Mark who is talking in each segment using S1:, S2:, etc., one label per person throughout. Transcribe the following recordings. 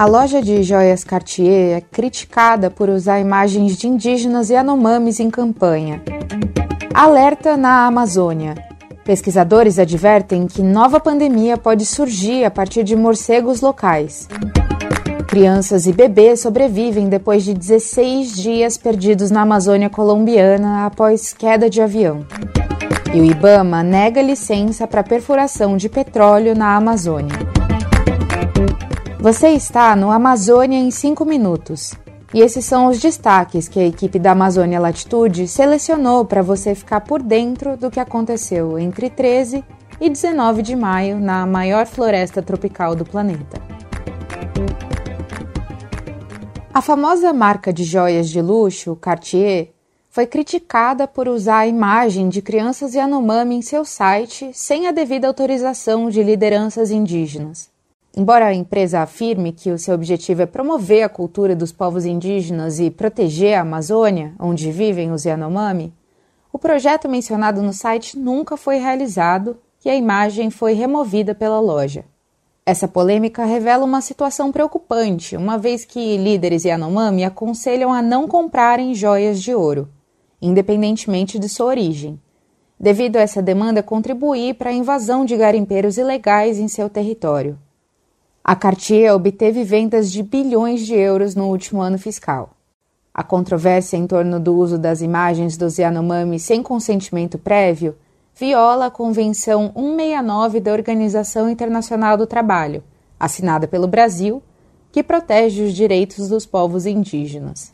S1: A loja de joias Cartier é criticada por usar imagens de indígenas e anomames em campanha. Alerta na Amazônia. Pesquisadores advertem que nova pandemia pode surgir a partir de morcegos locais. Crianças e bebês sobrevivem depois de 16 dias perdidos na Amazônia colombiana após queda de avião. E o Ibama nega licença para perfuração de petróleo na Amazônia. Você está no Amazônia em 5 minutos. E esses são os destaques que a equipe da Amazônia Latitude selecionou para você ficar por dentro do que aconteceu entre 13 e 19 de maio na maior floresta tropical do planeta. A famosa marca de joias de luxo, Cartier, foi criticada por usar a imagem de crianças Yanomami em seu site sem a devida autorização de lideranças indígenas. Embora a empresa afirme que o seu objetivo é promover a cultura dos povos indígenas e proteger a Amazônia, onde vivem os Yanomami, o projeto mencionado no site nunca foi realizado e a imagem foi removida pela loja. Essa polêmica revela uma situação preocupante, uma vez que líderes Yanomami aconselham a não comprarem joias de ouro, independentemente de sua origem, devido a essa demanda contribuir para a invasão de garimpeiros ilegais em seu território. A Cartier obteve vendas de bilhões de euros no último ano fiscal. A controvérsia em torno do uso das imagens dos Yanomami sem consentimento prévio viola a Convenção 169 da Organização Internacional do Trabalho, assinada pelo Brasil, que protege os direitos dos povos indígenas.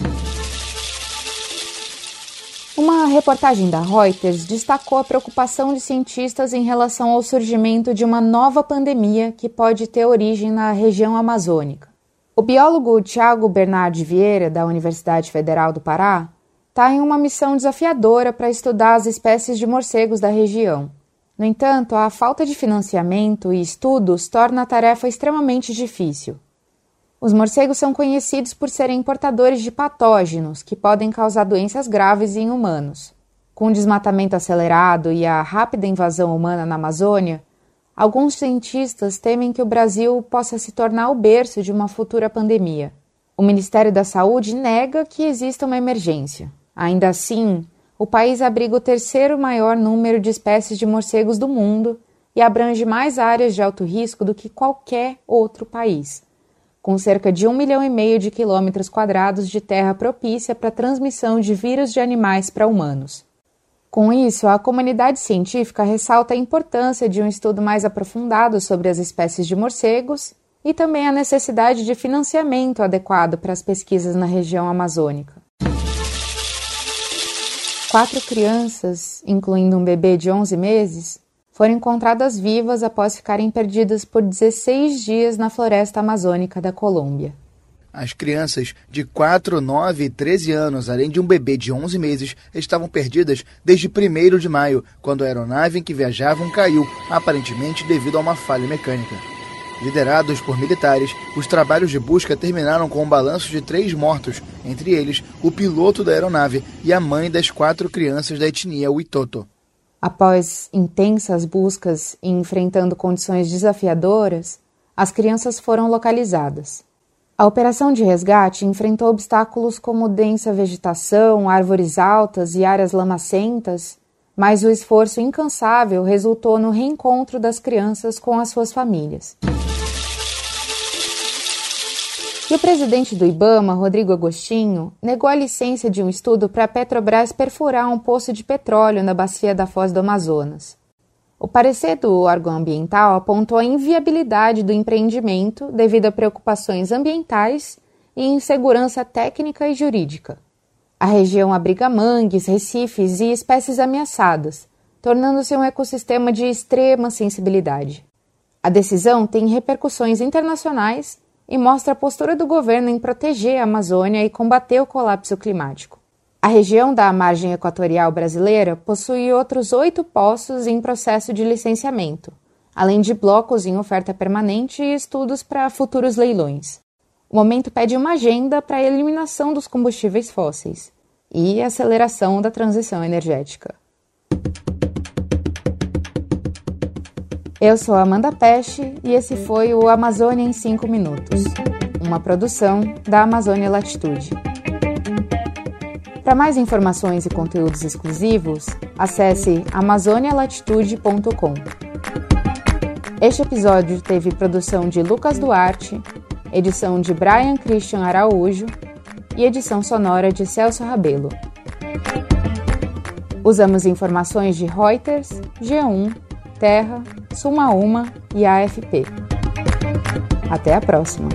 S1: Uma reportagem da Reuters destacou a preocupação de cientistas em relação ao surgimento de uma nova pandemia que pode ter origem na região amazônica. O biólogo Tiago Bernardi Vieira, da Universidade Federal do Pará, está em uma missão desafiadora para estudar as espécies de morcegos da região. No entanto, a falta de financiamento e estudos torna a tarefa extremamente difícil. Os morcegos são conhecidos por serem portadores de patógenos que podem causar doenças graves em humanos. Com o desmatamento acelerado e a rápida invasão humana na Amazônia, alguns cientistas temem que o Brasil possa se tornar o berço de uma futura pandemia. O Ministério da Saúde nega que exista uma emergência. Ainda assim, o país abriga o terceiro maior número de espécies de morcegos do mundo e abrange mais áreas de alto risco do que qualquer outro país com cerca de um milhão e meio de quilômetros quadrados de terra propícia para a transmissão de vírus de animais para humanos. Com isso, a comunidade científica ressalta a importância de um estudo mais aprofundado sobre as espécies de morcegos e também a necessidade de financiamento adequado para as pesquisas na região amazônica. Quatro crianças, incluindo um bebê de 11 meses, foram encontradas vivas após ficarem perdidas por 16 dias na floresta amazônica da Colômbia.
S2: As crianças de 4, 9 e 13 anos, além de um bebê de 11 meses, estavam perdidas desde 1 de maio, quando a aeronave em que viajavam caiu, aparentemente devido a uma falha mecânica. Liderados por militares, os trabalhos de busca terminaram com um balanço de três mortos, entre eles o piloto da aeronave e a mãe das quatro crianças da etnia Witoto.
S1: Após intensas buscas e enfrentando condições desafiadoras, as crianças foram localizadas. A operação de resgate enfrentou obstáculos como densa vegetação, árvores altas e áreas lamacentas, mas o esforço incansável resultou no reencontro das crianças com as suas famílias. E o presidente do Ibama, Rodrigo Agostinho, negou a licença de um estudo para a Petrobras perfurar um poço de petróleo na bacia da Foz do Amazonas. O parecer do órgão ambiental apontou a inviabilidade do empreendimento devido a preocupações ambientais e insegurança técnica e jurídica. A região abriga mangues, recifes e espécies ameaçadas, tornando-se um ecossistema de extrema sensibilidade. A decisão tem repercussões internacionais e mostra a postura do governo em proteger a Amazônia e combater o colapso climático. A região da margem equatorial brasileira possui outros oito poços em processo de licenciamento, além de blocos em oferta permanente e estudos para futuros leilões. O momento pede uma agenda para a eliminação dos combustíveis fósseis e aceleração da transição energética. Eu sou Amanda Peste e esse foi o Amazônia em 5 Minutos, uma produção da Amazônia Latitude. Para mais informações e conteúdos exclusivos, acesse amazonialatitude.com. Este episódio teve produção de Lucas Duarte, edição de Brian Christian Araújo e edição sonora de Celso Rabelo. Usamos informações de Reuters, G1, Terra, Sumaúma e AFP. Até a próxima!